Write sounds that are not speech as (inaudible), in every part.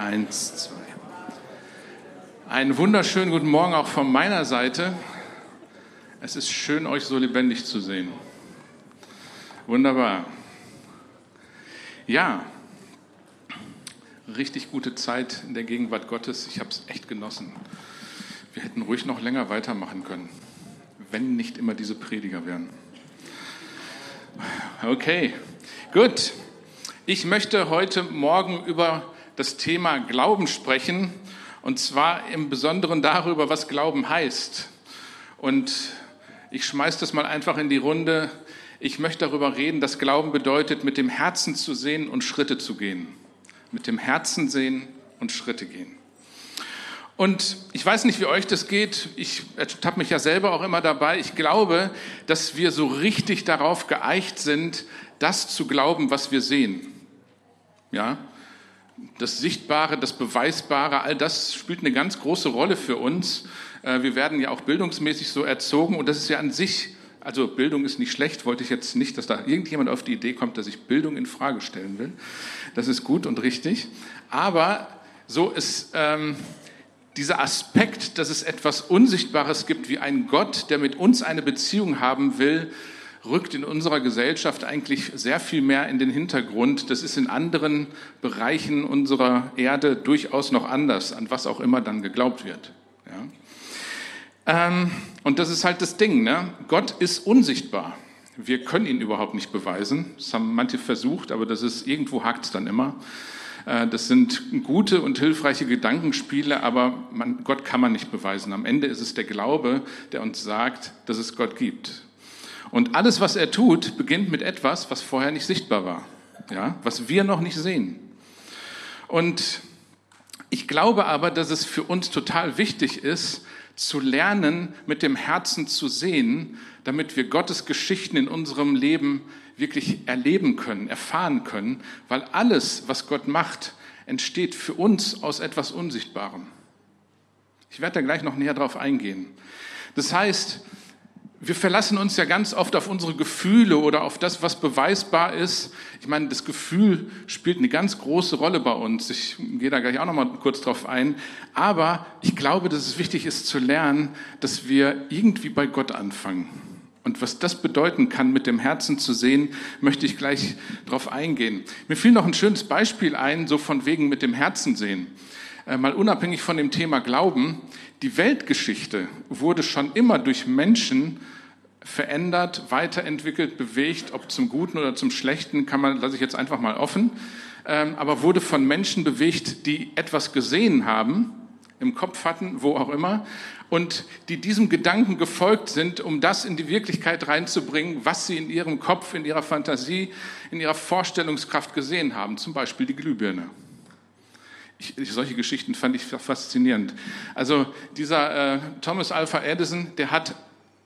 Eins, zwei. Einen wunderschönen guten Morgen auch von meiner Seite. Es ist schön, euch so lebendig zu sehen. Wunderbar. Ja, richtig gute Zeit in der Gegenwart Gottes. Ich habe es echt genossen. Wir hätten ruhig noch länger weitermachen können, wenn nicht immer diese Prediger wären. Okay, gut. Ich möchte heute Morgen über das Thema Glauben sprechen und zwar im Besonderen darüber, was Glauben heißt. Und ich schmeiße das mal einfach in die Runde. Ich möchte darüber reden, dass Glauben bedeutet, mit dem Herzen zu sehen und Schritte zu gehen. Mit dem Herzen sehen und Schritte gehen. Und ich weiß nicht, wie euch das geht. Ich habe mich ja selber auch immer dabei. Ich glaube, dass wir so richtig darauf geeicht sind, das zu glauben, was wir sehen. Ja, das Sichtbare, das Beweisbare, all das spielt eine ganz große Rolle für uns. Äh, wir werden ja auch bildungsmäßig so erzogen und das ist ja an sich, also Bildung ist nicht schlecht, wollte ich jetzt nicht, dass da irgendjemand auf die Idee kommt, dass ich Bildung in Frage stellen will. Das ist gut und richtig. Aber so ist ähm, dieser Aspekt, dass es etwas Unsichtbares gibt wie ein Gott, der mit uns eine Beziehung haben will, rückt in unserer Gesellschaft eigentlich sehr viel mehr in den Hintergrund. Das ist in anderen Bereichen unserer Erde durchaus noch anders, an was auch immer dann geglaubt wird. Ja. Ähm, und das ist halt das Ding. Ne? Gott ist unsichtbar. Wir können ihn überhaupt nicht beweisen. Das haben manche versucht, aber das ist irgendwo hakt es dann immer. Äh, das sind gute und hilfreiche Gedankenspiele, aber man, Gott kann man nicht beweisen. Am Ende ist es der Glaube, der uns sagt, dass es Gott gibt. Und alles, was er tut, beginnt mit etwas, was vorher nicht sichtbar war, ja, was wir noch nicht sehen. Und ich glaube aber, dass es für uns total wichtig ist, zu lernen, mit dem Herzen zu sehen, damit wir Gottes Geschichten in unserem Leben wirklich erleben können, erfahren können, weil alles, was Gott macht, entsteht für uns aus etwas Unsichtbarem. Ich werde da gleich noch näher drauf eingehen. Das heißt, wir verlassen uns ja ganz oft auf unsere Gefühle oder auf das, was beweisbar ist. Ich meine, das Gefühl spielt eine ganz große Rolle bei uns. Ich gehe da gleich auch noch mal kurz drauf ein. Aber ich glaube, dass es wichtig ist zu lernen, dass wir irgendwie bei Gott anfangen. Und was das bedeuten kann, mit dem Herzen zu sehen, möchte ich gleich drauf eingehen. Mir fiel noch ein schönes Beispiel ein, so von wegen mit dem Herzen sehen. Äh, mal unabhängig von dem Thema Glauben, die Weltgeschichte wurde schon immer durch Menschen verändert, weiterentwickelt, bewegt, ob zum Guten oder zum Schlechten, kann man, lasse ich jetzt einfach mal offen, ähm, aber wurde von Menschen bewegt, die etwas gesehen haben, im Kopf hatten, wo auch immer, und die diesem Gedanken gefolgt sind, um das in die Wirklichkeit reinzubringen, was sie in ihrem Kopf, in ihrer Fantasie, in ihrer Vorstellungskraft gesehen haben, zum Beispiel die Glühbirne. Ich, solche Geschichten fand ich faszinierend. Also dieser äh, Thomas Alpha Edison, der hat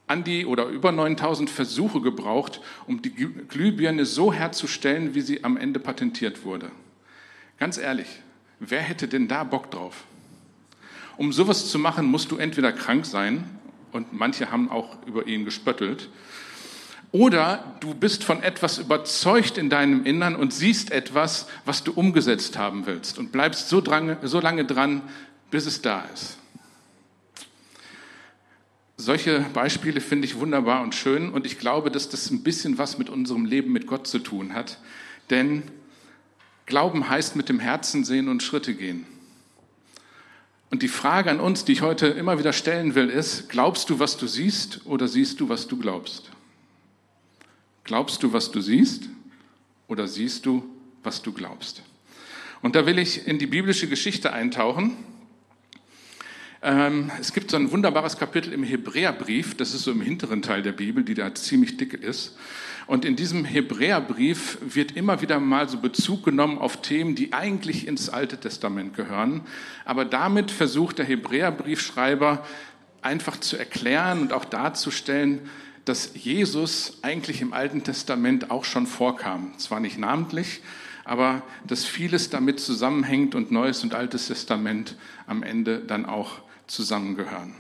an die oder über 9000 Versuche gebraucht, um die Glühbirne so herzustellen, wie sie am Ende patentiert wurde. Ganz ehrlich, wer hätte denn da Bock drauf? Um sowas zu machen, musst du entweder krank sein, und manche haben auch über ihn gespöttelt, oder du bist von etwas überzeugt in deinem Innern und siehst etwas, was du umgesetzt haben willst und bleibst so, dran, so lange dran, bis es da ist. Solche Beispiele finde ich wunderbar und schön und ich glaube, dass das ein bisschen was mit unserem Leben mit Gott zu tun hat. Denn Glauben heißt mit dem Herzen sehen und Schritte gehen. Und die Frage an uns, die ich heute immer wieder stellen will, ist, glaubst du, was du siehst oder siehst du, was du glaubst? Glaubst du, was du siehst oder siehst du, was du glaubst? Und da will ich in die biblische Geschichte eintauchen. Ähm, es gibt so ein wunderbares Kapitel im Hebräerbrief, das ist so im hinteren Teil der Bibel, die da ziemlich dick ist. Und in diesem Hebräerbrief wird immer wieder mal so Bezug genommen auf Themen, die eigentlich ins Alte Testament gehören. Aber damit versucht der Hebräerbriefschreiber einfach zu erklären und auch darzustellen, dass Jesus eigentlich im Alten Testament auch schon vorkam. Zwar nicht namentlich, aber dass vieles damit zusammenhängt und Neues und Altes Testament am Ende dann auch zusammengehören.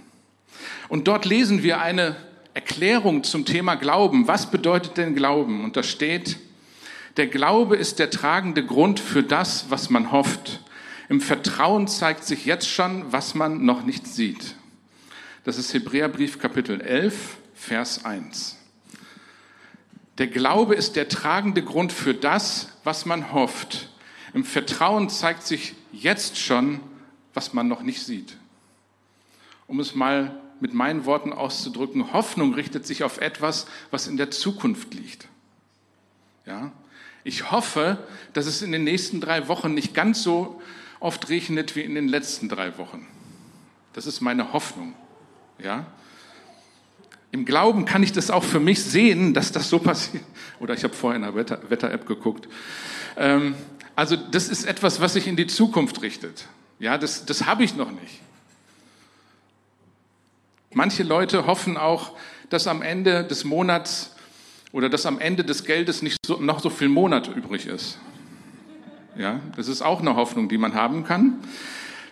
Und dort lesen wir eine Erklärung zum Thema Glauben. Was bedeutet denn Glauben? Und da steht, der Glaube ist der tragende Grund für das, was man hofft, Im Vertrauen zeigt sich jetzt schon, was man noch nicht sieht. Das ist Hebräerbrief Kapitel 11, Vers 1. Der Glaube ist der tragende Grund für das, was man hofft. Im Vertrauen zeigt sich jetzt schon, was man noch nicht sieht. Um es mal mit meinen Worten auszudrücken, Hoffnung richtet sich auf etwas, was in der Zukunft liegt. Ja? Ich hoffe, dass es in den nächsten drei Wochen nicht ganz so oft regnet wie in den letzten drei Wochen. Das ist meine Hoffnung. Ja? Im Glauben kann ich das auch für mich sehen, dass das so passiert. Oder ich habe vorher in der Wetter-App Wetter geguckt. Ähm, also das ist etwas, was sich in die Zukunft richtet. Ja, das, das habe ich noch nicht. Manche Leute hoffen auch, dass am Ende des Monats oder dass am Ende des Geldes nicht so, noch so viel Monat übrig ist. Ja, das ist auch eine Hoffnung, die man haben kann.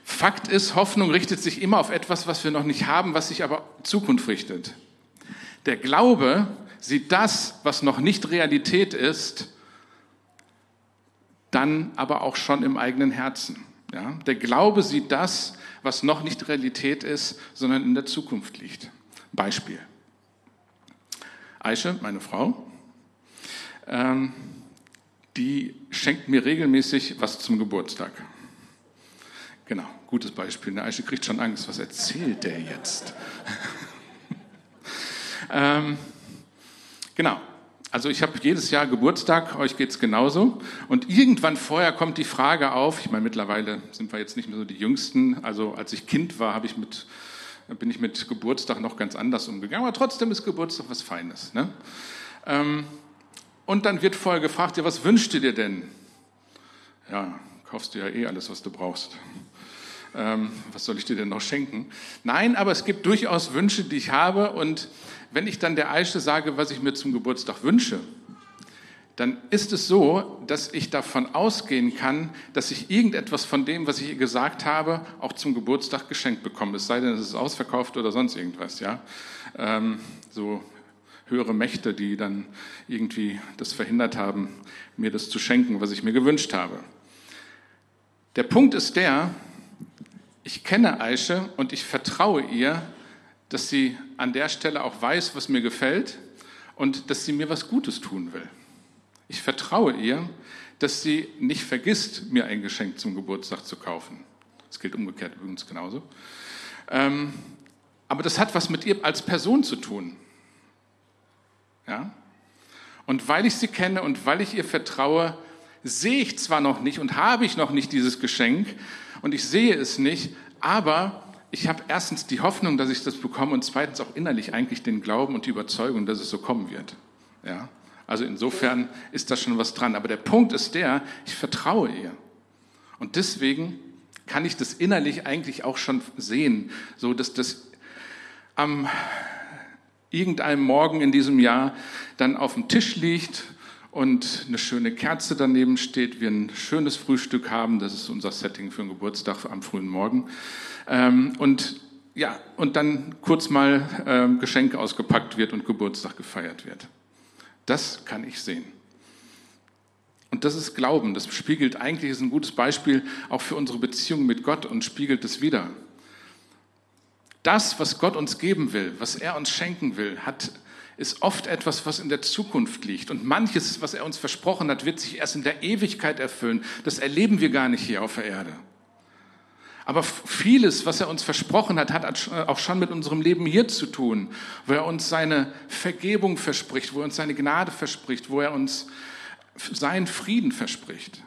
Fakt ist, Hoffnung richtet sich immer auf etwas, was wir noch nicht haben, was sich aber Zukunft richtet. Der Glaube sieht das, was noch nicht Realität ist, dann aber auch schon im eigenen Herzen. Ja? Der Glaube sieht das, was noch nicht Realität ist, sondern in der Zukunft liegt. Beispiel. Aische, meine Frau, ähm, die schenkt mir regelmäßig was zum Geburtstag. Genau, gutes Beispiel. Der Aische kriegt schon Angst. Was erzählt der jetzt? Ähm, genau. Also ich habe jedes Jahr Geburtstag, euch geht's genauso. Und irgendwann vorher kommt die Frage auf, ich meine, mittlerweile sind wir jetzt nicht mehr so die Jüngsten, also als ich Kind war, habe ich mit, bin ich mit Geburtstag noch ganz anders umgegangen, aber trotzdem ist Geburtstag was Feines. Ne? Ähm, und dann wird vorher gefragt, ja, was wünschst du dir denn? Ja, kaufst du ja eh alles, was du brauchst. Ähm, was soll ich dir denn noch schenken? Nein, aber es gibt durchaus Wünsche, die ich habe und wenn ich dann der Aische sage, was ich mir zum Geburtstag wünsche, dann ist es so, dass ich davon ausgehen kann, dass ich irgendetwas von dem, was ich ihr gesagt habe, auch zum Geburtstag geschenkt bekomme. Es sei denn, es ist ausverkauft oder sonst irgendwas, ja. Ähm, so höhere Mächte, die dann irgendwie das verhindert haben, mir das zu schenken, was ich mir gewünscht habe. Der Punkt ist der, ich kenne Aische und ich vertraue ihr, dass sie an der Stelle auch weiß, was mir gefällt und dass sie mir was Gutes tun will. Ich vertraue ihr, dass sie nicht vergisst, mir ein Geschenk zum Geburtstag zu kaufen. Das gilt umgekehrt übrigens genauso. Ähm, aber das hat was mit ihr als Person zu tun. Ja? Und weil ich sie kenne und weil ich ihr vertraue, sehe ich zwar noch nicht und habe ich noch nicht dieses Geschenk und ich sehe es nicht, aber ich habe erstens die Hoffnung, dass ich das bekomme und zweitens auch innerlich eigentlich den Glauben und die Überzeugung, dass es so kommen wird. Ja? Also insofern ist da schon was dran. Aber der Punkt ist der, ich vertraue ihr. Und deswegen kann ich das innerlich eigentlich auch schon sehen, so dass das am irgendeinem Morgen in diesem Jahr dann auf dem Tisch liegt und eine schöne Kerze daneben steht, wir ein schönes Frühstück haben. Das ist unser Setting für einen Geburtstag am frühen Morgen. Ähm, und ja, und dann kurz mal ähm, Geschenke ausgepackt wird und Geburtstag gefeiert wird. Das kann ich sehen. Und das ist Glauben. Das spiegelt eigentlich, ist ein gutes Beispiel auch für unsere Beziehung mit Gott und spiegelt es wieder. Das, was Gott uns geben will, was er uns schenken will, hat, ist oft etwas, was in der Zukunft liegt. Und manches, was er uns versprochen hat, wird sich erst in der Ewigkeit erfüllen. Das erleben wir gar nicht hier auf der Erde. Aber vieles, was er uns versprochen hat, hat auch schon mit unserem Leben hier zu tun, wo er uns seine Vergebung verspricht, wo er uns seine Gnade verspricht, wo er uns seinen Frieden verspricht,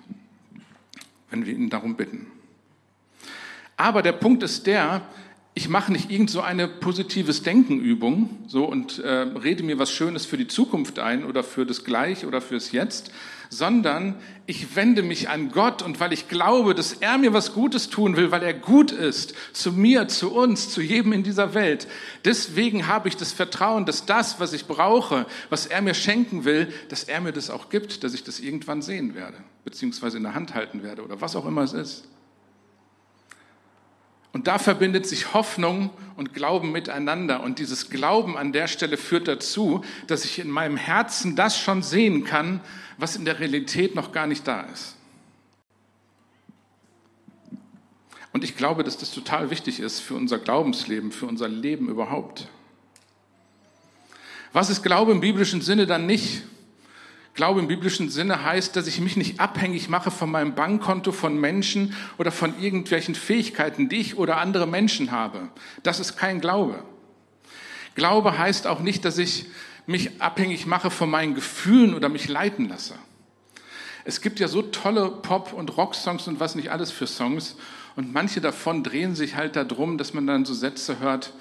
wenn wir ihn darum bitten. Aber der Punkt ist der, ich mache nicht irgend so eine positives Denkenübung so und äh, rede mir was Schönes für die Zukunft ein oder für das Gleich oder fürs Jetzt, sondern ich wende mich an Gott und weil ich glaube, dass er mir was Gutes tun will, weil er gut ist, zu mir, zu uns, zu jedem in dieser Welt. Deswegen habe ich das Vertrauen, dass das, was ich brauche, was er mir schenken will, dass er mir das auch gibt, dass ich das irgendwann sehen werde, beziehungsweise in der Hand halten werde oder was auch immer es ist. Und da verbindet sich Hoffnung und Glauben miteinander. Und dieses Glauben an der Stelle führt dazu, dass ich in meinem Herzen das schon sehen kann, was in der Realität noch gar nicht da ist. Und ich glaube, dass das total wichtig ist für unser Glaubensleben, für unser Leben überhaupt. Was ist Glaube im biblischen Sinne dann nicht? Glaube im biblischen Sinne heißt, dass ich mich nicht abhängig mache von meinem Bankkonto, von Menschen oder von irgendwelchen Fähigkeiten, die ich oder andere Menschen habe. Das ist kein Glaube. Glaube heißt auch nicht, dass ich mich abhängig mache von meinen Gefühlen oder mich leiten lasse. Es gibt ja so tolle Pop- und Rocksongs und was nicht alles für Songs. Und manche davon drehen sich halt darum, dass man dann so Sätze hört,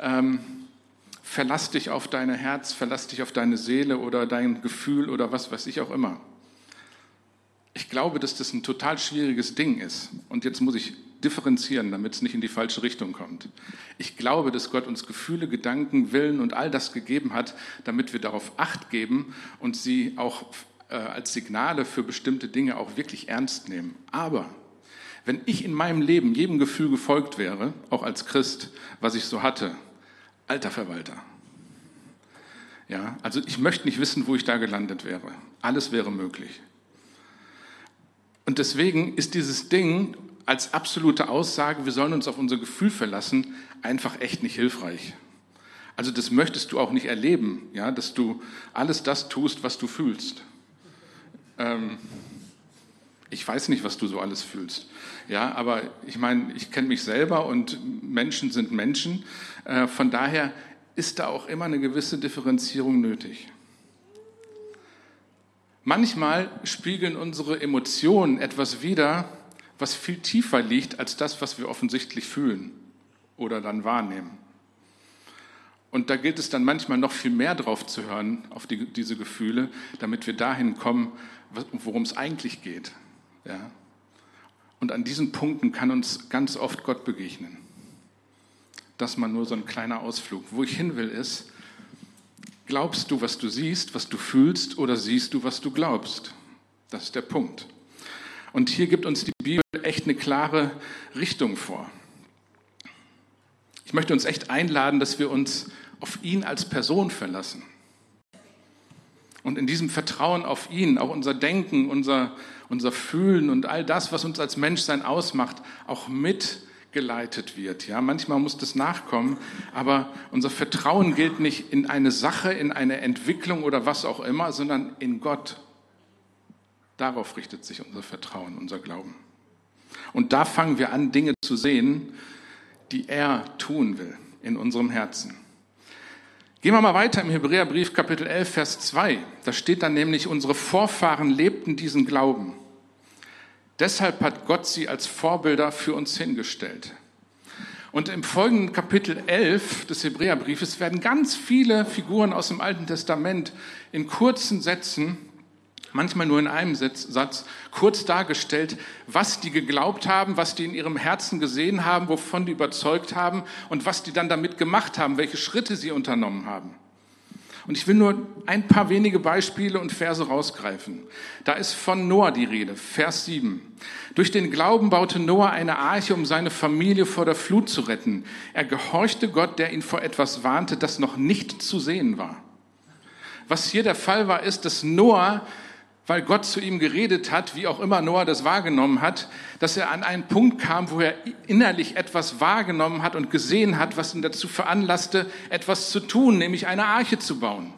ähm, verlass dich auf dein Herz, verlass dich auf deine Seele oder dein Gefühl oder was weiß ich auch immer. Ich glaube, dass das ein total schwieriges Ding ist. Und jetzt muss ich differenzieren, damit es nicht in die falsche Richtung kommt. Ich glaube, dass Gott uns Gefühle, Gedanken, Willen und all das gegeben hat, damit wir darauf acht geben und sie auch äh, als Signale für bestimmte Dinge auch wirklich ernst nehmen. Aber wenn ich in meinem Leben jedem Gefühl gefolgt wäre, auch als Christ, was ich so hatte, alter Verwalter. Ja, also ich möchte nicht wissen, wo ich da gelandet wäre. Alles wäre möglich. Und deswegen ist dieses Ding als absolute Aussage, wir sollen uns auf unser Gefühl verlassen, einfach echt nicht hilfreich. Also das möchtest du auch nicht erleben, ja, dass du alles das tust, was du fühlst. Ähm, ich weiß nicht, was du so alles fühlst. Ja, aber ich meine, ich kenne mich selber und Menschen sind Menschen. Äh, von daher ist da auch immer eine gewisse Differenzierung nötig. Manchmal spiegeln unsere Emotionen etwas wider, was viel tiefer liegt als das, was wir offensichtlich fühlen oder dann wahrnehmen. Und da gilt es dann manchmal noch viel mehr drauf zu hören, auf die, diese Gefühle, damit wir dahin kommen, worum es eigentlich geht. Ja? Und an diesen Punkten kann uns ganz oft Gott begegnen. Das mal nur so ein kleiner Ausflug. Wo ich hin will ist, glaubst du, was du siehst, was du fühlst, oder siehst du, was du glaubst? Das ist der Punkt. Und hier gibt uns die Bibel echt eine klare Richtung vor. Ich möchte uns echt einladen, dass wir uns auf ihn als Person verlassen. Und in diesem Vertrauen auf ihn, auch unser Denken, unser, unser Fühlen und all das, was uns als Menschsein ausmacht, auch mitgeleitet wird. Ja, manchmal muss das nachkommen, aber unser Vertrauen gilt nicht in eine Sache, in eine Entwicklung oder was auch immer, sondern in Gott. Darauf richtet sich unser Vertrauen, unser Glauben. Und da fangen wir an, Dinge zu sehen, die er tun will in unserem Herzen. Gehen wir mal weiter im Hebräerbrief Kapitel 11, Vers 2. Da steht dann nämlich, unsere Vorfahren lebten diesen Glauben. Deshalb hat Gott sie als Vorbilder für uns hingestellt. Und im folgenden Kapitel 11 des Hebräerbriefes werden ganz viele Figuren aus dem Alten Testament in kurzen Sätzen manchmal nur in einem Satz, kurz dargestellt, was die geglaubt haben, was die in ihrem Herzen gesehen haben, wovon die überzeugt haben und was die dann damit gemacht haben, welche Schritte sie unternommen haben. Und ich will nur ein paar wenige Beispiele und Verse rausgreifen. Da ist von Noah die Rede, Vers 7. Durch den Glauben baute Noah eine Arche, um seine Familie vor der Flut zu retten. Er gehorchte Gott, der ihn vor etwas warnte, das noch nicht zu sehen war. Was hier der Fall war, ist, dass Noah weil Gott zu ihm geredet hat, wie auch immer Noah das wahrgenommen hat, dass er an einen Punkt kam, wo er innerlich etwas wahrgenommen hat und gesehen hat, was ihn dazu veranlasste, etwas zu tun, nämlich eine Arche zu bauen,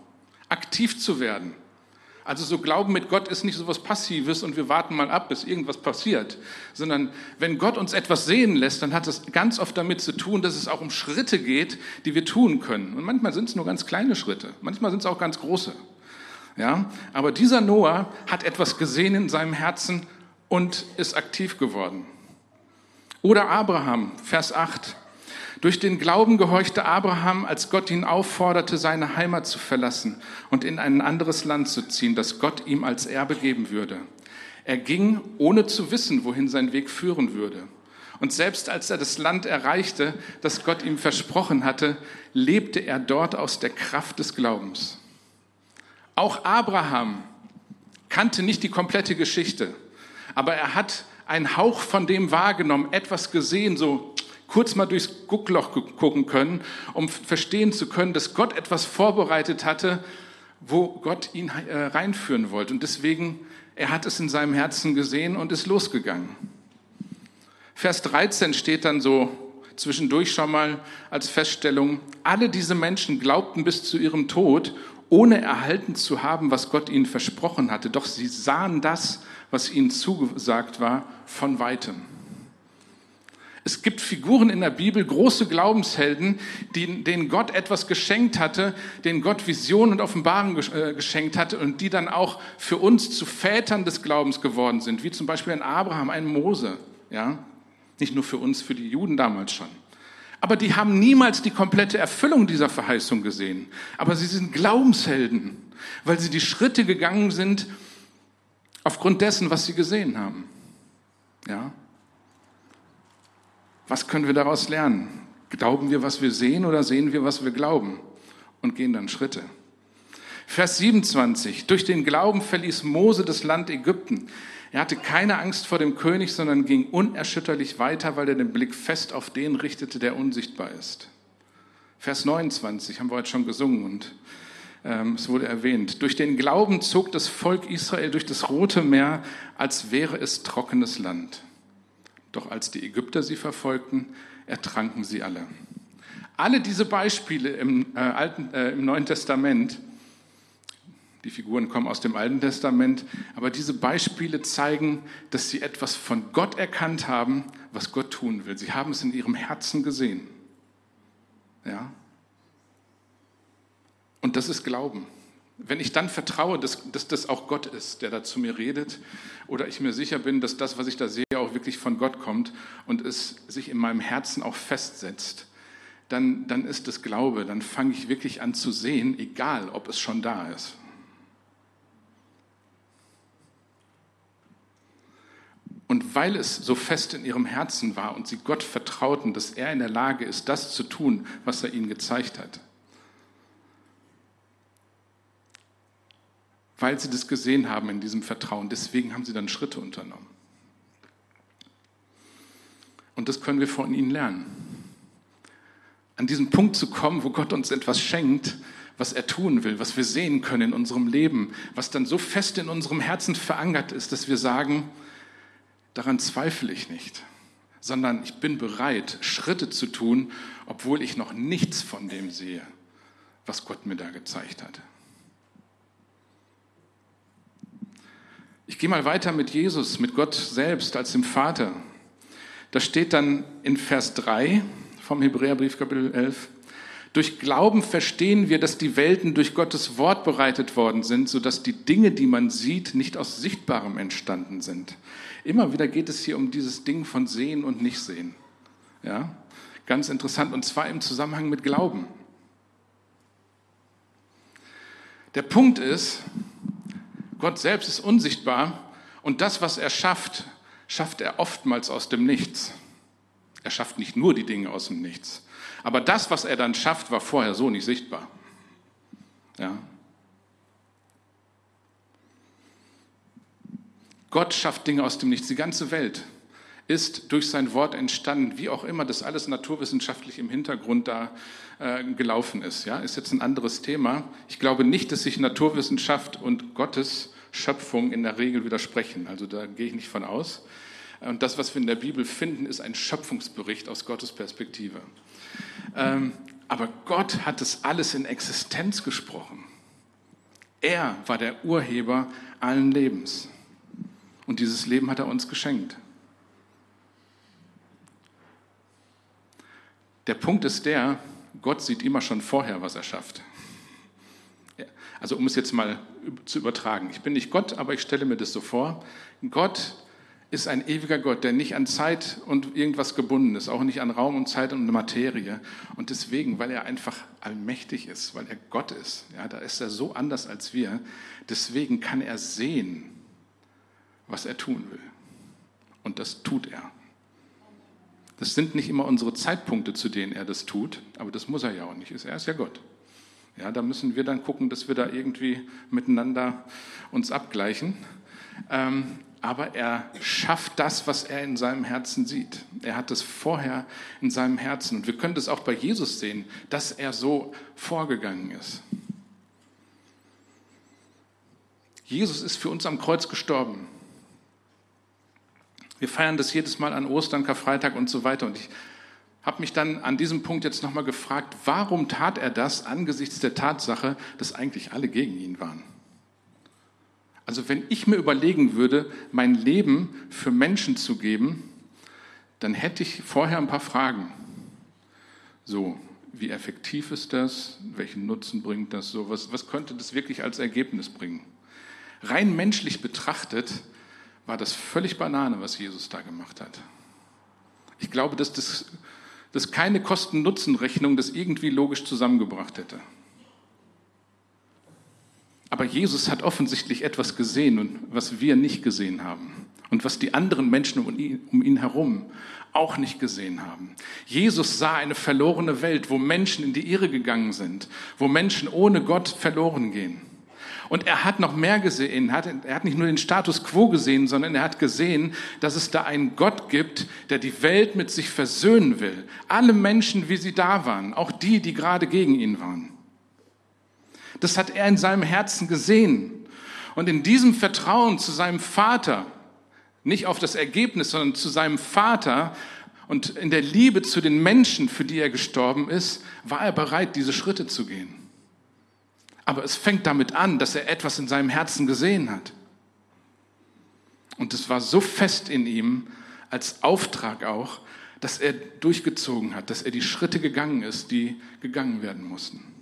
aktiv zu werden. Also so Glauben mit Gott ist nicht so was Passives und wir warten mal ab, bis irgendwas passiert, sondern wenn Gott uns etwas sehen lässt, dann hat es ganz oft damit zu tun, dass es auch um Schritte geht, die wir tun können. Und manchmal sind es nur ganz kleine Schritte, manchmal sind es auch ganz große. Ja? Aber dieser Noah hat etwas gesehen in seinem Herzen und ist aktiv geworden. Oder Abraham, Vers 8. Durch den Glauben gehorchte Abraham, als Gott ihn aufforderte, seine Heimat zu verlassen und in ein anderes Land zu ziehen, das Gott ihm als Erbe geben würde. Er ging, ohne zu wissen, wohin sein Weg führen würde. Und selbst als er das Land erreichte, das Gott ihm versprochen hatte, lebte er dort aus der Kraft des Glaubens. Auch Abraham kannte nicht die komplette Geschichte, aber er hat einen Hauch von dem wahrgenommen, etwas gesehen, so kurz mal durchs Guckloch gucken können, um verstehen zu können, dass Gott etwas vorbereitet hatte, wo Gott ihn äh, reinführen wollte. Und deswegen, er hat es in seinem Herzen gesehen und ist losgegangen. Vers 13 steht dann so zwischendurch schon mal als Feststellung, alle diese Menschen glaubten bis zu ihrem Tod, ohne erhalten zu haben, was Gott ihnen versprochen hatte. Doch sie sahen das, was ihnen zugesagt war, von weitem. Es gibt Figuren in der Bibel, große Glaubenshelden, denen Gott etwas geschenkt hatte, denen Gott Visionen und Offenbarungen äh, geschenkt hatte und die dann auch für uns zu Vätern des Glaubens geworden sind, wie zum Beispiel ein Abraham, ein Mose. Ja? Nicht nur für uns, für die Juden damals schon. Aber die haben niemals die komplette Erfüllung dieser Verheißung gesehen. Aber sie sind Glaubenshelden, weil sie die Schritte gegangen sind aufgrund dessen, was sie gesehen haben. Ja? Was können wir daraus lernen? Glauben wir, was wir sehen oder sehen wir, was wir glauben? Und gehen dann Schritte. Vers 27. Durch den Glauben verließ Mose das Land Ägypten. Er hatte keine Angst vor dem König, sondern ging unerschütterlich weiter, weil er den Blick fest auf den richtete, der unsichtbar ist. Vers 29 haben wir heute schon gesungen und ähm, es wurde erwähnt. Durch den Glauben zog das Volk Israel durch das Rote Meer, als wäre es trockenes Land. Doch als die Ägypter sie verfolgten, ertranken sie alle. Alle diese Beispiele im, äh, Alten, äh, im Neuen Testament, die Figuren kommen aus dem Alten Testament, aber diese Beispiele zeigen, dass sie etwas von Gott erkannt haben, was Gott tun will. Sie haben es in ihrem Herzen gesehen. Ja? Und das ist Glauben. Wenn ich dann vertraue, dass, dass das auch Gott ist, der da zu mir redet, oder ich mir sicher bin, dass das, was ich da sehe, auch wirklich von Gott kommt und es sich in meinem Herzen auch festsetzt, dann, dann ist es Glaube, dann fange ich wirklich an zu sehen, egal ob es schon da ist. Und weil es so fest in ihrem Herzen war und sie Gott vertrauten, dass er in der Lage ist, das zu tun, was er ihnen gezeigt hat, weil sie das gesehen haben in diesem Vertrauen. Deswegen haben sie dann Schritte unternommen. Und das können wir von ihnen lernen. An diesen Punkt zu kommen, wo Gott uns etwas schenkt, was er tun will, was wir sehen können in unserem Leben, was dann so fest in unserem Herzen verankert ist, dass wir sagen, daran zweifle ich nicht, sondern ich bin bereit, Schritte zu tun, obwohl ich noch nichts von dem sehe, was Gott mir da gezeigt hat. Ich gehe mal weiter mit Jesus, mit Gott selbst als dem Vater. Da steht dann in Vers 3 vom Hebräerbrief Kapitel 11, durch Glauben verstehen wir, dass die Welten durch Gottes Wort bereitet worden sind, sodass die Dinge, die man sieht, nicht aus Sichtbarem entstanden sind. Immer wieder geht es hier um dieses Ding von Sehen und Nichtsehen. Ja? Ganz interessant, und zwar im Zusammenhang mit Glauben. Der Punkt ist, Gott selbst ist unsichtbar und das, was er schafft, schafft er oftmals aus dem Nichts. Er schafft nicht nur die Dinge aus dem Nichts. Aber das, was er dann schafft, war vorher so nicht sichtbar. Ja. Gott schafft Dinge aus dem Nichts. Die ganze Welt ist durch sein Wort entstanden, wie auch immer das alles naturwissenschaftlich im Hintergrund da äh, gelaufen ist. Ja, ist jetzt ein anderes Thema. Ich glaube nicht, dass sich Naturwissenschaft und Gottes Schöpfung in der Regel widersprechen. Also da gehe ich nicht von aus. Und das, was wir in der Bibel finden, ist ein Schöpfungsbericht aus Gottes Perspektive. Ähm, aber Gott hat es alles in Existenz gesprochen. Er war der Urheber allen Lebens. Und dieses Leben hat er uns geschenkt. Der Punkt ist der, Gott sieht immer schon vorher, was er schafft. Also um es jetzt mal zu übertragen. Ich bin nicht Gott, aber ich stelle mir das so vor. Gott ist ein ewiger Gott, der nicht an Zeit und irgendwas gebunden ist, auch nicht an Raum und Zeit und Materie. Und deswegen, weil er einfach allmächtig ist, weil er Gott ist, ja, da ist er so anders als wir, deswegen kann er sehen, was er tun will. Und das tut er. Das sind nicht immer unsere Zeitpunkte, zu denen er das tut, aber das muss er ja auch nicht. Er ist ja Gott. Ja, da müssen wir dann gucken, dass wir da irgendwie miteinander uns abgleichen. Ähm, aber er schafft das, was er in seinem Herzen sieht. Er hat es vorher in seinem Herzen. Und wir können das auch bei Jesus sehen, dass er so vorgegangen ist. Jesus ist für uns am Kreuz gestorben. Wir feiern das jedes Mal an Ostern, Karfreitag und so weiter. Und ich habe mich dann an diesem Punkt jetzt nochmal gefragt, warum tat er das angesichts der Tatsache, dass eigentlich alle gegen ihn waren? Also wenn ich mir überlegen würde, mein Leben für Menschen zu geben, dann hätte ich vorher ein paar Fragen. So, wie effektiv ist das? Welchen Nutzen bringt das? So, was, was könnte das wirklich als Ergebnis bringen? Rein menschlich betrachtet war das völlig Banane, was Jesus da gemacht hat. Ich glaube, dass das dass keine Kosten-Nutzen-Rechnung das irgendwie logisch zusammengebracht hätte. Aber Jesus hat offensichtlich etwas gesehen, was wir nicht gesehen haben und was die anderen Menschen um ihn, um ihn herum auch nicht gesehen haben. Jesus sah eine verlorene Welt, wo Menschen in die Irre gegangen sind, wo Menschen ohne Gott verloren gehen. Und er hat noch mehr gesehen. Er hat, er hat nicht nur den Status quo gesehen, sondern er hat gesehen, dass es da einen Gott gibt, der die Welt mit sich versöhnen will. Alle Menschen, wie sie da waren, auch die, die gerade gegen ihn waren. Das hat er in seinem Herzen gesehen. Und in diesem Vertrauen zu seinem Vater, nicht auf das Ergebnis, sondern zu seinem Vater und in der Liebe zu den Menschen, für die er gestorben ist, war er bereit, diese Schritte zu gehen. Aber es fängt damit an, dass er etwas in seinem Herzen gesehen hat. Und es war so fest in ihm, als Auftrag auch, dass er durchgezogen hat, dass er die Schritte gegangen ist, die gegangen werden mussten.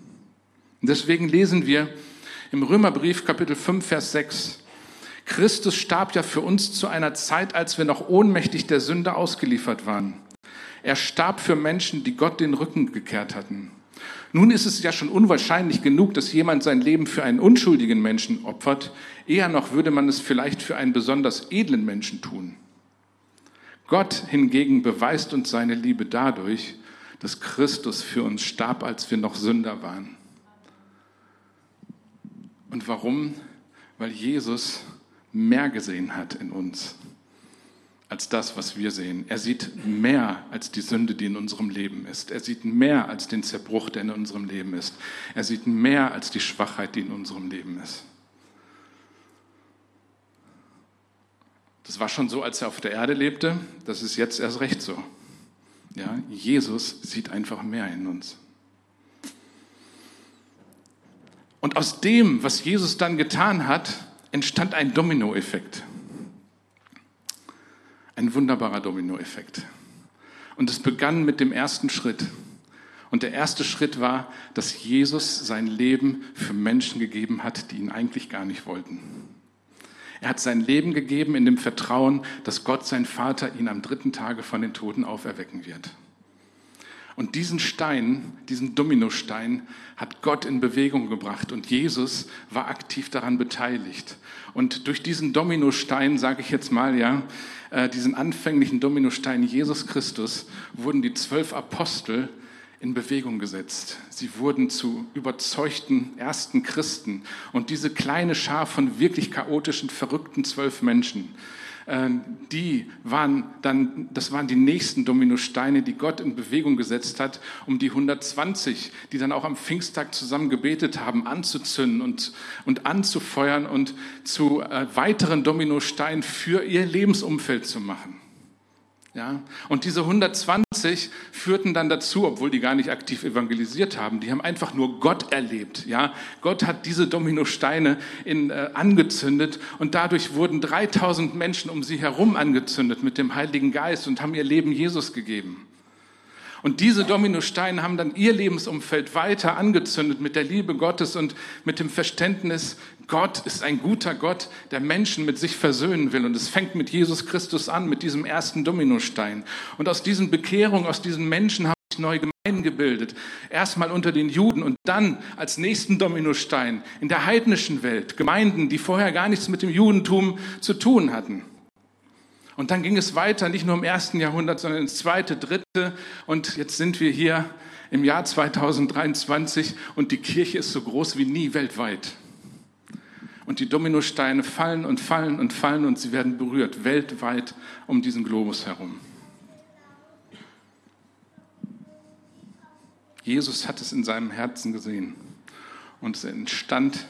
Und deswegen lesen wir im Römerbrief Kapitel 5, Vers 6, Christus starb ja für uns zu einer Zeit, als wir noch ohnmächtig der Sünde ausgeliefert waren. Er starb für Menschen, die Gott den Rücken gekehrt hatten. Nun ist es ja schon unwahrscheinlich genug, dass jemand sein Leben für einen unschuldigen Menschen opfert. Eher noch würde man es vielleicht für einen besonders edlen Menschen tun. Gott hingegen beweist uns seine Liebe dadurch, dass Christus für uns starb, als wir noch Sünder waren. Und warum? Weil Jesus mehr gesehen hat in uns als das, was wir sehen. Er sieht mehr als die Sünde, die in unserem Leben ist. Er sieht mehr als den Zerbruch, der in unserem Leben ist. Er sieht mehr als die Schwachheit, die in unserem Leben ist. Das war schon so, als er auf der Erde lebte. Das ist jetzt erst recht so. Ja, Jesus sieht einfach mehr in uns. Und aus dem, was Jesus dann getan hat, entstand ein Dominoeffekt. Ein wunderbarer Dominoeffekt. Und es begann mit dem ersten Schritt. Und der erste Schritt war, dass Jesus sein Leben für Menschen gegeben hat, die ihn eigentlich gar nicht wollten. Er hat sein Leben gegeben in dem Vertrauen, dass Gott, sein Vater, ihn am dritten Tage von den Toten auferwecken wird. Und diesen Stein, diesen Dominostein, hat Gott in Bewegung gebracht und Jesus war aktiv daran beteiligt. Und durch diesen Dominostein, sage ich jetzt mal, ja, äh, diesen anfänglichen Dominostein Jesus Christus, wurden die zwölf Apostel in Bewegung gesetzt. Sie wurden zu überzeugten ersten Christen. Und diese kleine Schar von wirklich chaotischen, verrückten zwölf Menschen, die waren dann, das waren die nächsten Dominosteine, die Gott in Bewegung gesetzt hat, um die 120, die dann auch am Pfingsttag zusammen gebetet haben, anzuzünden und, und anzufeuern und zu äh, weiteren Dominosteinen für ihr Lebensumfeld zu machen. Ja? Und diese 120 führten dann dazu, obwohl die gar nicht aktiv evangelisiert haben, die haben einfach nur Gott erlebt. Ja? Gott hat diese Dominosteine in, äh, angezündet und dadurch wurden 3000 Menschen um sie herum angezündet mit dem Heiligen Geist und haben ihr Leben Jesus gegeben. Und diese Dominosteine haben dann ihr Lebensumfeld weiter angezündet mit der Liebe Gottes und mit dem Verständnis, Gott ist ein guter Gott, der Menschen mit sich versöhnen will. Und es fängt mit Jesus Christus an, mit diesem ersten Dominostein. Und aus diesen Bekehrungen, aus diesen Menschen haben sich neue Gemeinden gebildet. Erstmal unter den Juden und dann als nächsten Dominostein in der heidnischen Welt. Gemeinden, die vorher gar nichts mit dem Judentum zu tun hatten. Und dann ging es weiter, nicht nur im ersten Jahrhundert, sondern ins zweite, dritte. Und jetzt sind wir hier im Jahr 2023 und die Kirche ist so groß wie nie weltweit. Und die Dominosteine fallen und fallen und fallen und sie werden berührt, weltweit um diesen Globus herum. Jesus hat es in seinem Herzen gesehen und es entstand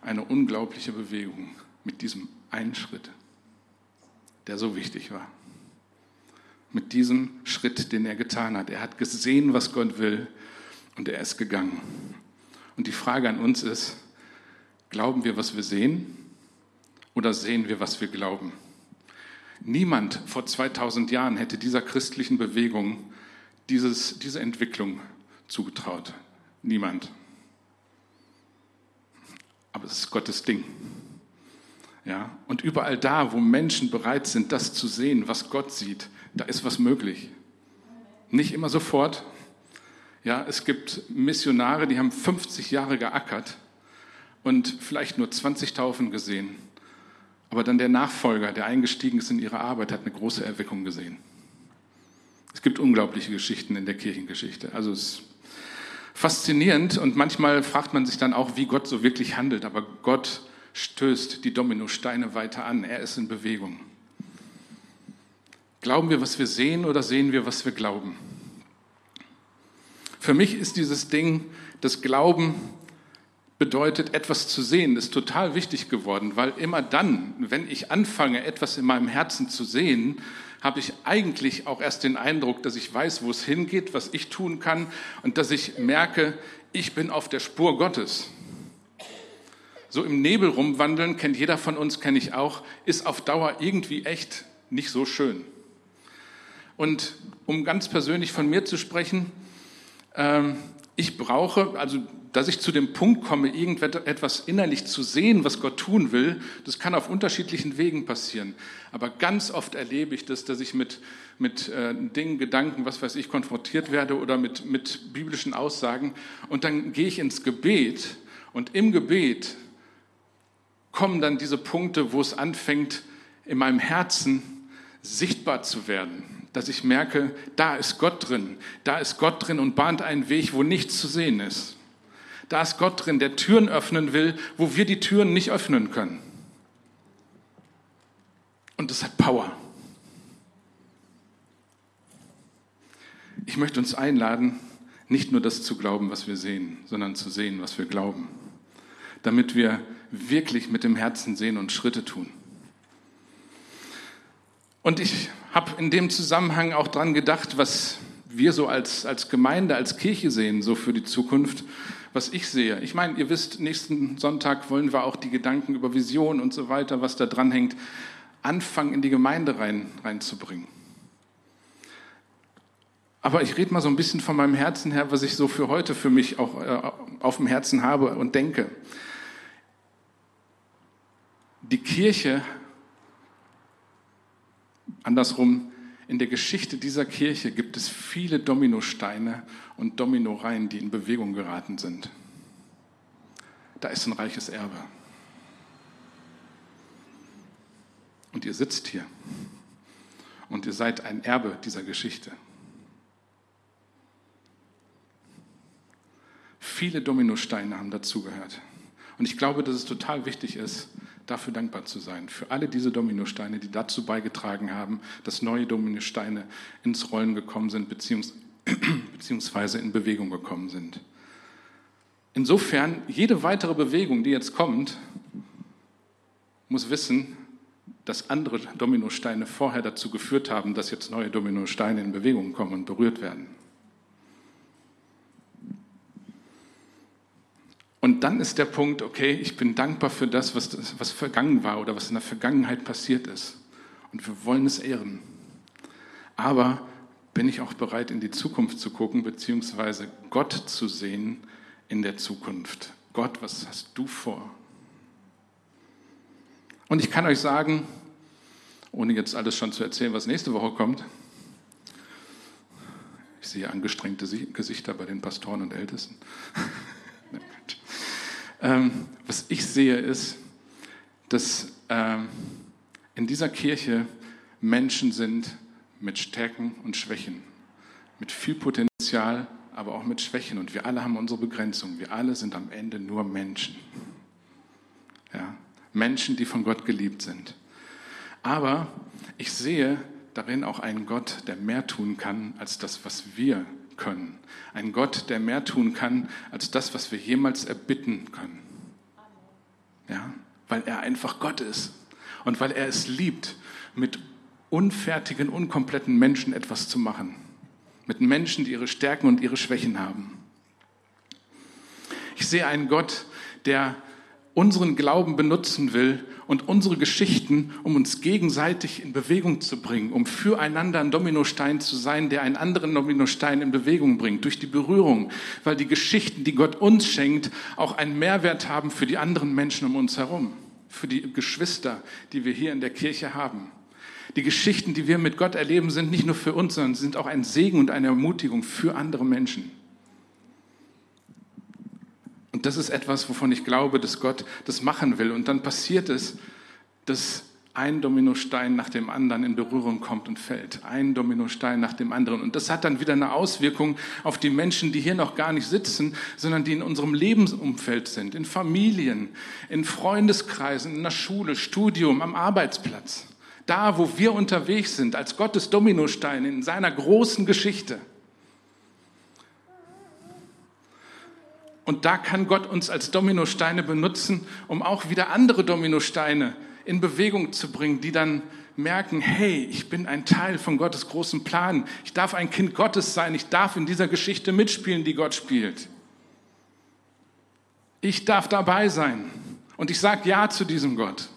eine unglaubliche Bewegung mit diesem einen Schritt. der so wichtig war. Mit diesem Schritt, den er getan hat. Er hat gesehen, was Gott will und er ist gegangen. Und die Frage an uns ist, glauben wir, was wir sehen oder sehen wir, was wir glauben? Niemand vor 2000 Jahren hätte dieser christlichen Bewegung dieses, diese Entwicklung zugetraut. Niemand. Aber es ist Gottes Ding. Ja, und überall da, wo Menschen bereit sind, das zu sehen, was Gott sieht, da ist was möglich. Nicht immer sofort. Ja, es gibt Missionare, die haben 50 Jahre geackert und vielleicht nur 20 Taufen gesehen. Aber dann der Nachfolger, der eingestiegen ist in ihre Arbeit, hat eine große Erweckung gesehen. Es gibt unglaubliche Geschichten in der Kirchengeschichte. Also es ist faszinierend und manchmal fragt man sich dann auch, wie Gott so wirklich handelt. Aber Gott stößt die Dominosteine weiter an. Er ist in Bewegung. Glauben wir, was wir sehen oder sehen wir, was wir glauben? Für mich ist dieses Ding, das Glauben bedeutet, etwas zu sehen, ist total wichtig geworden, weil immer dann, wenn ich anfange, etwas in meinem Herzen zu sehen, habe ich eigentlich auch erst den Eindruck, dass ich weiß, wo es hingeht, was ich tun kann und dass ich merke, ich bin auf der Spur Gottes so im Nebel rumwandeln, kennt jeder von uns, kenne ich auch, ist auf Dauer irgendwie echt nicht so schön. Und um ganz persönlich von mir zu sprechen, ähm, ich brauche, also dass ich zu dem Punkt komme, irgendetwas innerlich zu sehen, was Gott tun will, das kann auf unterschiedlichen Wegen passieren. Aber ganz oft erlebe ich das, dass ich mit, mit äh, Dingen, Gedanken, was weiß ich, konfrontiert werde oder mit, mit biblischen Aussagen. Und dann gehe ich ins Gebet und im Gebet kommen dann diese Punkte, wo es anfängt, in meinem Herzen sichtbar zu werden. Dass ich merke, da ist Gott drin, da ist Gott drin und bahnt einen Weg, wo nichts zu sehen ist. Da ist Gott drin, der Türen öffnen will, wo wir die Türen nicht öffnen können. Und das hat Power. Ich möchte uns einladen, nicht nur das zu glauben, was wir sehen, sondern zu sehen, was wir glauben damit wir wirklich mit dem Herzen sehen und Schritte tun. Und ich habe in dem Zusammenhang auch dran gedacht, was wir so als, als Gemeinde, als Kirche sehen, so für die Zukunft, was ich sehe. Ich meine, ihr wisst, nächsten Sonntag wollen wir auch die Gedanken über Vision und so weiter, was da dran hängt, anfangen in die Gemeinde rein, reinzubringen. Aber ich rede mal so ein bisschen von meinem Herzen her, was ich so für heute für mich auch äh, auf dem Herzen habe und denke die Kirche, andersrum, in der Geschichte dieser Kirche gibt es viele Dominosteine und Dominoreihen, die in Bewegung geraten sind. Da ist ein reiches Erbe. Und ihr sitzt hier. Und ihr seid ein Erbe dieser Geschichte. Viele Dominosteine haben dazugehört. Und ich glaube, dass es total wichtig ist, dafür dankbar zu sein, für alle diese Dominosteine, die dazu beigetragen haben, dass neue Dominosteine ins Rollen gekommen sind, (clears throat) beziehungsweise in Bewegung gekommen sind. Insofern, jede weitere Bewegung, die jetzt kommt, muss wissen, dass andere Dominosteine vorher dazu geführt haben, dass jetzt neue Dominosteine in Bewegung kommen und berührt werden. Und dann ist der Punkt, okay, ich bin dankbar für das, was, was vergangen war oder was in der Vergangenheit passiert ist. Und wir wollen es ehren. Aber bin ich auch bereit, in die Zukunft zu gucken, beziehungsweise Gott zu sehen in der Zukunft. Gott, was hast du vor? Und ich kann euch sagen, ohne jetzt alles schon zu erzählen, was nächste Woche kommt, ich sehe angestrengte Gesichter bei den Pastoren und Ältesten. (laughs) Ähm, was ich sehe, ist, dass ähm, in dieser Kirche Menschen sind mit Stärken und Schwächen, mit viel Potenzial, aber auch mit Schwächen. Und wir alle haben unsere Begrenzung. Wir alle sind am Ende nur Menschen. Ja? Menschen, die von Gott geliebt sind. Aber ich sehe darin auch einen Gott, der mehr tun kann als das, was wir können. Ein Gott, der mehr tun kann als das, was wir jemals erbitten können. Ja? Weil er einfach Gott ist und weil er es liebt, mit unfertigen, unkompletten Menschen etwas zu machen. Mit Menschen, die ihre Stärken und ihre Schwächen haben. Ich sehe einen Gott, der unseren Glauben benutzen will und unsere Geschichten, um uns gegenseitig in Bewegung zu bringen, um füreinander ein Dominostein zu sein, der einen anderen Dominostein in Bewegung bringt, durch die Berührung, weil die Geschichten, die Gott uns schenkt, auch einen Mehrwert haben für die anderen Menschen um uns herum, für die Geschwister, die wir hier in der Kirche haben. Die Geschichten, die wir mit Gott erleben, sind nicht nur für uns, sondern sind auch ein Segen und eine Ermutigung für andere Menschen. Und das ist etwas, wovon ich glaube, dass Gott das machen will. Und dann passiert es, dass ein Dominostein nach dem anderen in Berührung kommt und fällt. Ein Dominostein nach dem anderen. Und das hat dann wieder eine Auswirkung auf die Menschen, die hier noch gar nicht sitzen, sondern die in unserem Lebensumfeld sind, in Familien, in Freundeskreisen, in der Schule, Studium, am Arbeitsplatz. Da, wo wir unterwegs sind, als Gottes Dominostein in seiner großen Geschichte. Und da kann Gott uns als Dominosteine benutzen, um auch wieder andere Dominosteine in Bewegung zu bringen, die dann merken, hey, ich bin ein Teil von Gottes großen Plan. Ich darf ein Kind Gottes sein. Ich darf in dieser Geschichte mitspielen, die Gott spielt. Ich darf dabei sein. Und ich sage Ja zu diesem Gott.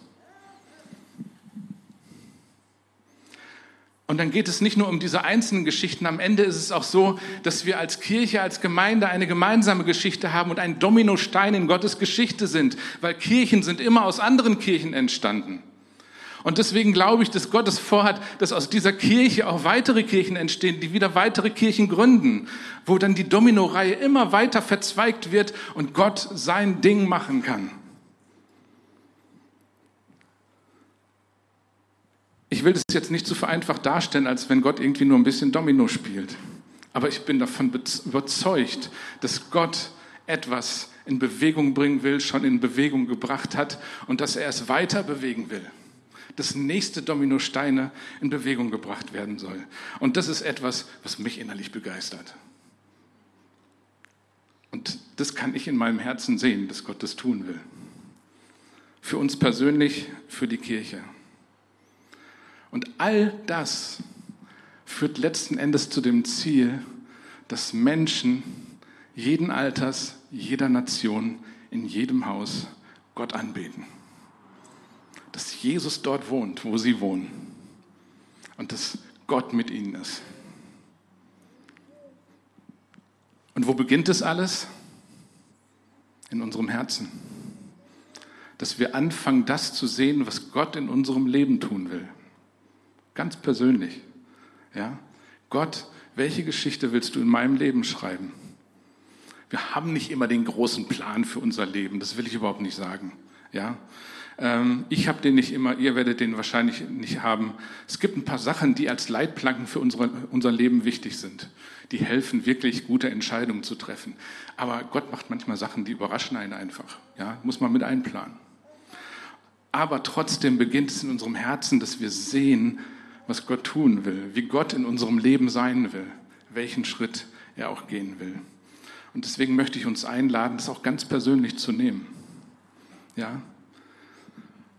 Und dann geht es nicht nur um diese einzelnen Geschichten. Am Ende ist es auch so, dass wir als Kirche, als Gemeinde eine gemeinsame Geschichte haben und ein Dominostein in Gottes Geschichte sind, weil Kirchen sind immer aus anderen Kirchen entstanden. Und deswegen glaube ich, dass Gott es vorhat, dass aus dieser Kirche auch weitere Kirchen entstehen, die wieder weitere Kirchen gründen, wo dann die Dominoreihe immer weiter verzweigt wird und Gott sein Ding machen kann. Ich will das jetzt nicht so vereinfacht darstellen, als wenn Gott irgendwie nur ein bisschen Domino spielt. Aber ich bin davon überzeugt, dass Gott etwas in Bewegung bringen will, schon in Bewegung gebracht hat und dass er es weiter bewegen will. Dass nächste Dominosteine in Bewegung gebracht werden soll. Und das ist etwas, was mich innerlich begeistert. Und das kann ich in meinem Herzen sehen, dass Gott das tun will. Für uns persönlich, für die Kirche. Und all das führt letzten Endes zu dem Ziel, dass Menschen jeden Alters, jeder Nation, in jedem Haus Gott anbeten. Dass Jesus dort wohnt, wo sie wohnen. Und dass Gott mit ihnen ist. Und wo beginnt es alles? In unserem Herzen. Dass wir anfangen, das zu sehen, was Gott in unserem Leben tun will. Ganz persönlich. Ja? Gott, welche Geschichte willst du in meinem Leben schreiben? Wir haben nicht immer den großen Plan für unser Leben, das will ich überhaupt nicht sagen. Ja? Ähm, ich habe den nicht immer, ihr werdet den wahrscheinlich nicht haben. Es gibt ein paar Sachen, die als Leitplanken für unsere, unser Leben wichtig sind. Die helfen wirklich, gute Entscheidungen zu treffen. Aber Gott macht manchmal Sachen, die überraschen einen einfach. Ja? Muss man mit einplanen. Aber trotzdem beginnt es in unserem Herzen, dass wir sehen, was Gott tun will, wie Gott in unserem Leben sein will, welchen Schritt er auch gehen will. Und deswegen möchte ich uns einladen, das auch ganz persönlich zu nehmen. Ja?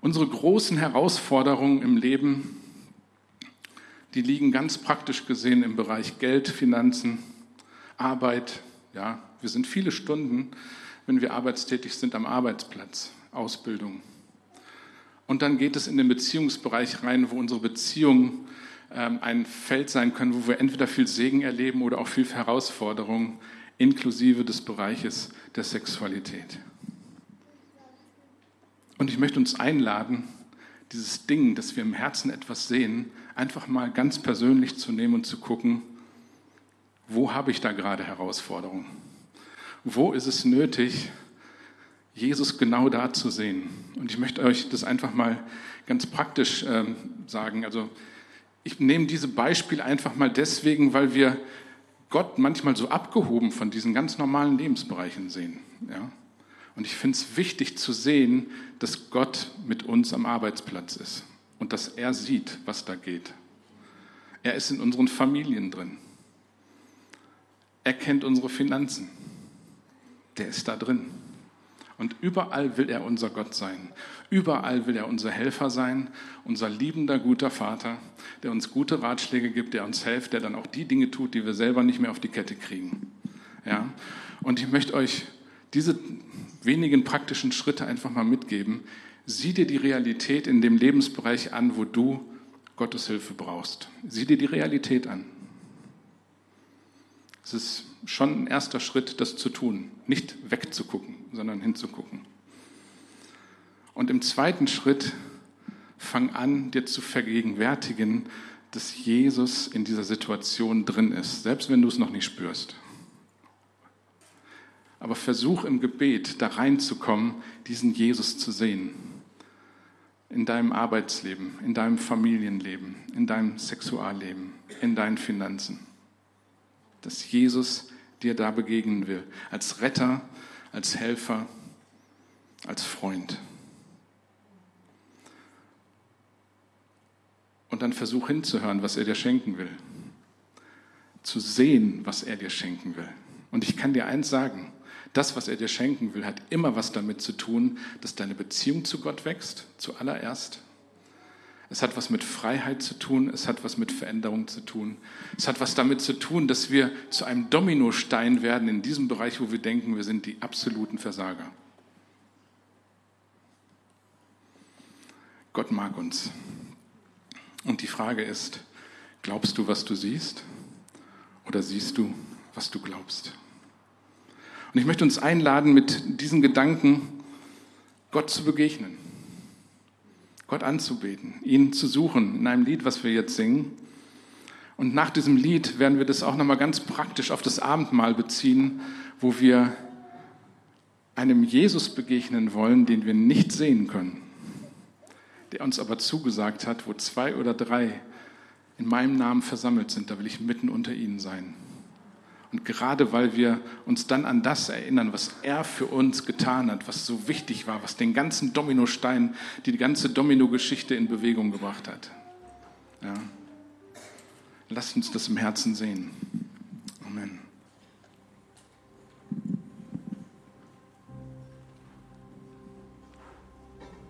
Unsere großen Herausforderungen im Leben, die liegen ganz praktisch gesehen im Bereich Geld, Finanzen, Arbeit. Ja, wir sind viele Stunden, wenn wir arbeitstätig sind, am Arbeitsplatz, Ausbildung, und dann geht es in den Beziehungsbereich rein, wo unsere Beziehungen ähm, ein Feld sein können, wo wir entweder viel Segen erleben oder auch viel Herausforderung, inklusive des Bereiches der Sexualität. Und ich möchte uns einladen, dieses Ding, dass wir im Herzen etwas sehen, einfach mal ganz persönlich zu nehmen und zu gucken, wo habe ich da gerade Herausforderungen? Wo ist es nötig, Jesus genau da zu sehen. Und ich möchte euch das einfach mal ganz praktisch ähm, sagen. Also ich nehme diese Beispiele einfach mal deswegen, weil wir Gott manchmal so abgehoben von diesen ganz normalen Lebensbereichen sehen. Ja? Und ich finde es wichtig zu sehen, dass Gott mit uns am Arbeitsplatz ist und dass er sieht, was da geht. Er ist in unseren Familien drin. Er kennt unsere Finanzen. Der ist da drin. Und überall will er unser Gott sein. Überall will er unser Helfer sein, unser liebender, guter Vater, der uns gute Ratschläge gibt, der uns hilft, der dann auch die Dinge tut, die wir selber nicht mehr auf die Kette kriegen. Ja? Und ich möchte euch diese wenigen praktischen Schritte einfach mal mitgeben. Sieh dir die Realität in dem Lebensbereich an, wo du Gottes Hilfe brauchst. Sieh dir die Realität an. Es ist schon ein erster Schritt, das zu tun. Nicht wegzugucken, sondern hinzugucken. Und im zweiten Schritt fang an, dir zu vergegenwärtigen, dass Jesus in dieser Situation drin ist, selbst wenn du es noch nicht spürst. Aber versuch im Gebet da reinzukommen, diesen Jesus zu sehen. In deinem Arbeitsleben, in deinem Familienleben, in deinem Sexualleben, in deinen Finanzen. Dass Jesus dir da begegnen will, als Retter, als Helfer, als Freund. Und dann versuch hinzuhören, was er dir schenken will. Zu sehen, was er dir schenken will. Und ich kann dir eins sagen, das, was er dir schenken will, hat immer was damit zu tun, dass deine Beziehung zu Gott wächst, zuallererst. Es hat was mit Freiheit zu tun, es hat was mit Veränderung zu tun. Es hat was damit zu tun, dass wir zu einem Dominostein werden in diesem Bereich, wo wir denken, wir sind die absoluten Versager. Gott mag uns. Und die Frage ist, glaubst du, was du siehst? Oder siehst du, was du glaubst? Und ich möchte uns einladen, mit diesen Gedanken Gott zu begegnen, Gott anzubeten, ihn zu suchen in einem Lied, was wir jetzt singen. Und nach diesem Lied werden wir das auch nochmal ganz praktisch auf das Abendmahl beziehen, wo wir einem Jesus begegnen wollen, den wir nicht sehen können, der uns aber zugesagt hat, wo zwei oder drei in meinem Namen versammelt sind, da will ich mitten unter ihnen sein. Und gerade weil wir uns dann an das erinnern, was er für uns getan hat, was so wichtig war, was den ganzen Dominostein, die ganze Domino-Geschichte in Bewegung gebracht hat. Ja. Lasst uns das im Herzen sehen. Amen.